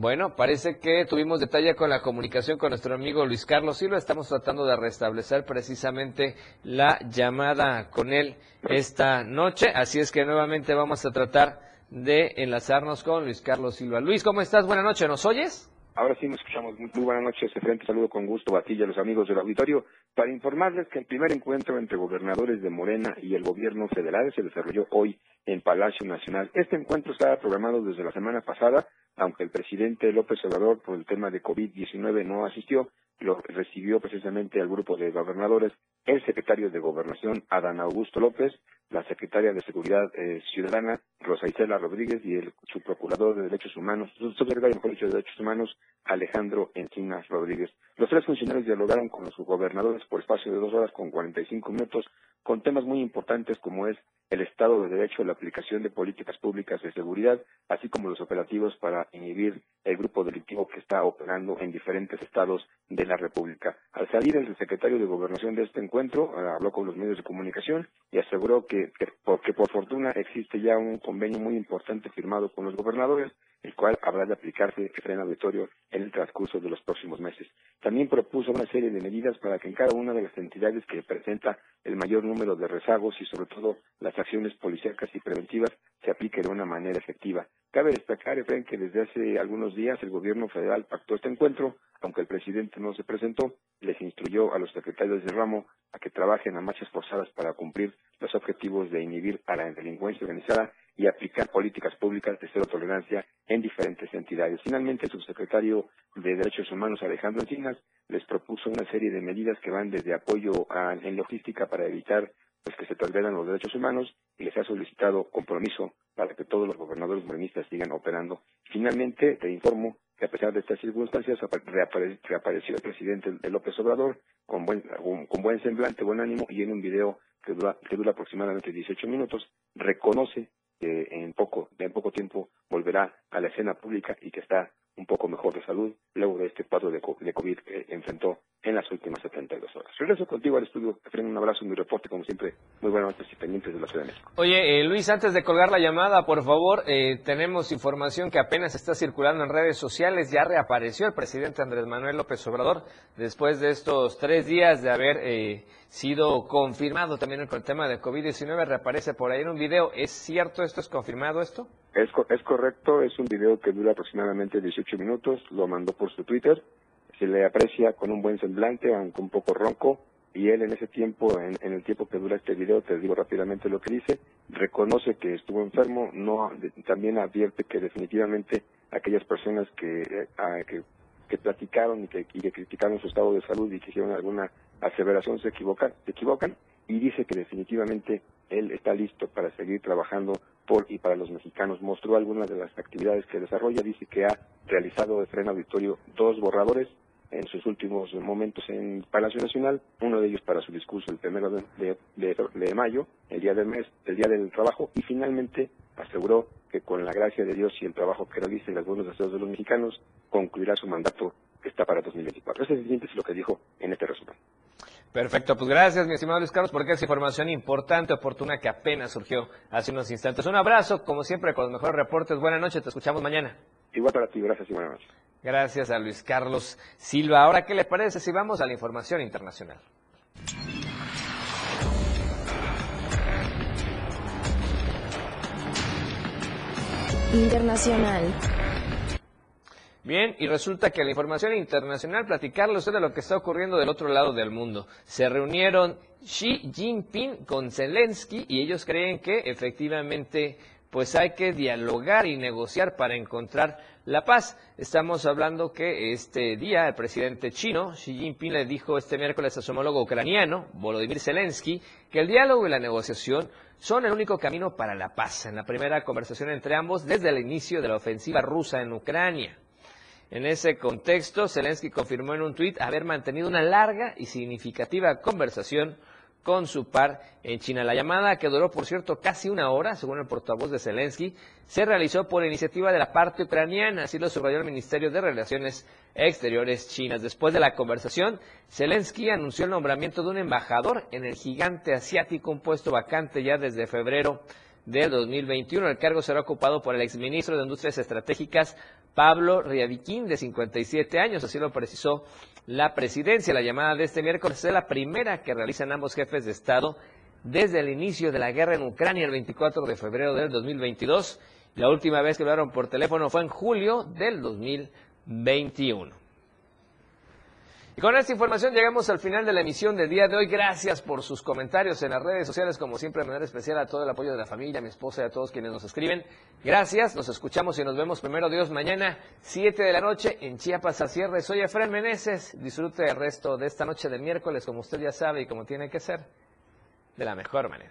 Bueno, parece que tuvimos detalle con la comunicación con nuestro amigo Luis Carlos Silva. Estamos tratando de restablecer precisamente la llamada con él esta noche. Así es que nuevamente vamos a tratar de enlazarnos con Luis Carlos Silva. Luis, ¿cómo estás? Buenas noches. ¿Nos oyes? Ahora sí nos escuchamos. Muy, buenas noches. Frente saludo con gusto a a los amigos del auditorio para informarles que el primer encuentro entre gobernadores de Morena y el gobierno federal se desarrolló hoy en Palacio Nacional. Este encuentro estaba programado desde la semana pasada, aunque el presidente López Obrador por el tema de COVID-19 no asistió, lo recibió precisamente al grupo de gobernadores el secretario de Gobernación, Adán Augusto López, la secretaria de Seguridad eh, Ciudadana, Rosa Isela Rodríguez, y el subprocurador de Derechos Humanos, subsecretario de Derechos Humanos, Alejandro Encinas Rodríguez. Los tres funcionarios dialogaron con los gobernadores por espacio de dos horas con 45 minutos con temas muy importantes como es el Estado de Derecho, la aplicación de políticas públicas de seguridad, así como los operativos para inhibir el grupo delictivo que está operando en diferentes estados de la República. Al salir el secretario de Gobernación de este encuentro, eh, habló con los medios de comunicación y aseguró que, que, por fortuna existe ya un convenio muy importante firmado con los gobernadores el cual habrá de aplicarse auditorio en el transcurso de los próximos meses. También propuso una serie de medidas para que en cada una de las entidades que presenta el mayor número de rezagos y sobre todo las acciones policíacas y preventivas se aplique de una manera efectiva. Cabe destacar, Efraín, que desde hace algunos días el gobierno federal pactó este encuentro, aunque el presidente no se presentó, les instruyó a los secretarios de ramo a que trabajen a marchas forzadas para cumplir los objetivos de inhibir a la delincuencia organizada y aplicar políticas públicas de cero tolerancia en diferentes entidades. Finalmente, el subsecretario de Derechos Humanos, Alejandro Encinas, les propuso una serie de medidas que van desde apoyo a, en logística para evitar pues, que se transgredan los derechos humanos y les ha solicitado compromiso para que todos los gobernadores morenistas sigan operando. Finalmente, te informo que a pesar de estas circunstancias reapareció el presidente de López Obrador con buen, con buen semblante, buen ánimo y en un video que dura, que dura aproximadamente 18 minutos reconoce en poco, en poco tiempo volverá a la escena pública y que está un poco mejor de salud luego de este cuadro de, COVID que enfrentó en las últimas 72 horas. Regreso contigo al estudio. Efraín, un abrazo, mi reporte, como siempre, muy buenas noches y pendientes de la Ciudad de México. Oye, eh, Luis, antes de colgar la llamada, por favor, eh, tenemos información que apenas está circulando en redes sociales. Ya reapareció el presidente Andrés Manuel López Obrador después de estos tres días de haber eh, sido confirmado también con el tema de COVID-19. Reaparece por ahí en un video. ¿Es cierto esto? ¿Es confirmado esto? Es, es correcto, es un video que dura aproximadamente 18 minutos, lo mandó por su Twitter, se le aprecia con un buen semblante, aunque un poco ronco, y él en ese tiempo, en, el tiempo que dura este video, te digo rápidamente lo que dice, reconoce que estuvo enfermo, no también advierte que definitivamente aquellas personas que, eh, que, que, platicaron y que, y que criticaron su estado de salud y que hicieron alguna aseveración se equivocan, se equivocan y dice que definitivamente él está listo para seguir trabajando por y para los mexicanos. Mostró algunas de las actividades que desarrolla, dice que ha realizado de freno auditorio dos borradores en sus últimos momentos en Palacio Nacional, uno de ellos para su discurso el primero de, mayo, el día del mes, el día del trabajo, y finalmente aseguró que con la gracia de Dios y el trabajo que realiza y las buenos deseos de los mexicanos, concluirá su mandato que está para 2024. Ese es lo que dijo en este resumen. Perfecto, pues gracias, mi estimado Luis Carlos, porque es información importante, oportuna, que apenas surgió hace unos instantes. Un abrazo, como siempre, con los mejores reportes. Buenas noches, te escuchamos mañana. Igual para ti, gracias y buenas noches. Gracias a Luis Carlos Silva. Ahora, ¿qué le parece si vamos a la información internacional? Internacional. Bien, y resulta que la información internacional, platicarle usted de lo que está ocurriendo del otro lado del mundo. Se reunieron Xi Jinping con Zelensky y ellos creen que efectivamente pues hay que dialogar y negociar para encontrar la paz. Estamos hablando que este día el presidente chino, Xi Jinping, le dijo este miércoles a su homólogo ucraniano, Volodymyr Zelensky, que el diálogo y la negociación son el único camino para la paz. En la primera conversación entre ambos desde el inicio de la ofensiva rusa en Ucrania. En ese contexto, Zelensky confirmó en un tuit haber mantenido una larga y significativa conversación con su par en China. La llamada, que duró, por cierto, casi una hora, según el portavoz de Zelensky, se realizó por iniciativa de la parte ucraniana, así lo subrayó el Ministerio de Relaciones Exteriores chinas. Después de la conversación, Zelensky anunció el nombramiento de un embajador en el gigante asiático, un puesto vacante ya desde febrero de 2021. El cargo será ocupado por el exministro de Industrias Estratégicas, Pablo Riaviquín, de 57 años, así lo precisó la presidencia. La llamada de este miércoles es la primera que realizan ambos jefes de Estado desde el inicio de la guerra en Ucrania el 24 de febrero del 2022. La última vez que hablaron por teléfono fue en julio del 2021. Y con esta información llegamos al final de la emisión del día de hoy. Gracias por sus comentarios en las redes sociales, como siempre, de manera especial a todo el apoyo de la familia, a mi esposa y a todos quienes nos escriben. Gracias, nos escuchamos y nos vemos primero Dios mañana, 7 de la noche, en Chiapas a cierre. Soy Efraín Meneses. Disfrute el resto de esta noche de miércoles, como usted ya sabe y como tiene que ser, de la mejor manera.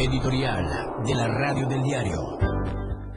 Editorial de la radio del diario.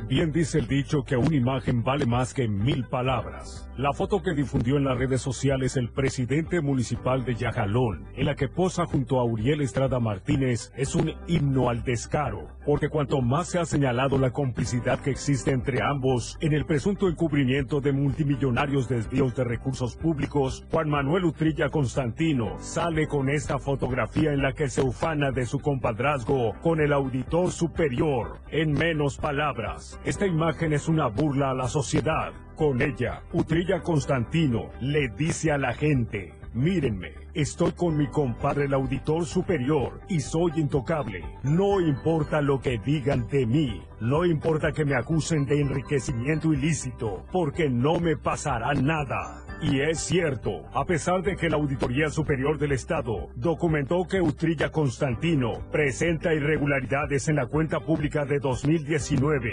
Bien dice el dicho que una imagen vale más que mil palabras. La foto que difundió en las redes sociales el presidente municipal de Yajalón, en la que posa junto a Uriel Estrada Martínez, es un himno al descaro, porque cuanto más se ha señalado la complicidad que existe entre ambos en el presunto encubrimiento de multimillonarios desvíos de recursos públicos, Juan Manuel Utrilla Constantino sale con esta fotografía en la que se ufana de su compadrazgo con el auditor superior. En menos palabras, esta imagen es una burla a la sociedad. Con ella, Utrilla Constantino le dice a la gente, mírenme, estoy con mi compadre el auditor superior y soy intocable. No importa lo que digan de mí, no importa que me acusen de enriquecimiento ilícito, porque no me pasará nada. Y es cierto, a pesar de que la Auditoría Superior del Estado documentó que Utrilla Constantino presenta irregularidades en la cuenta pública de 2019,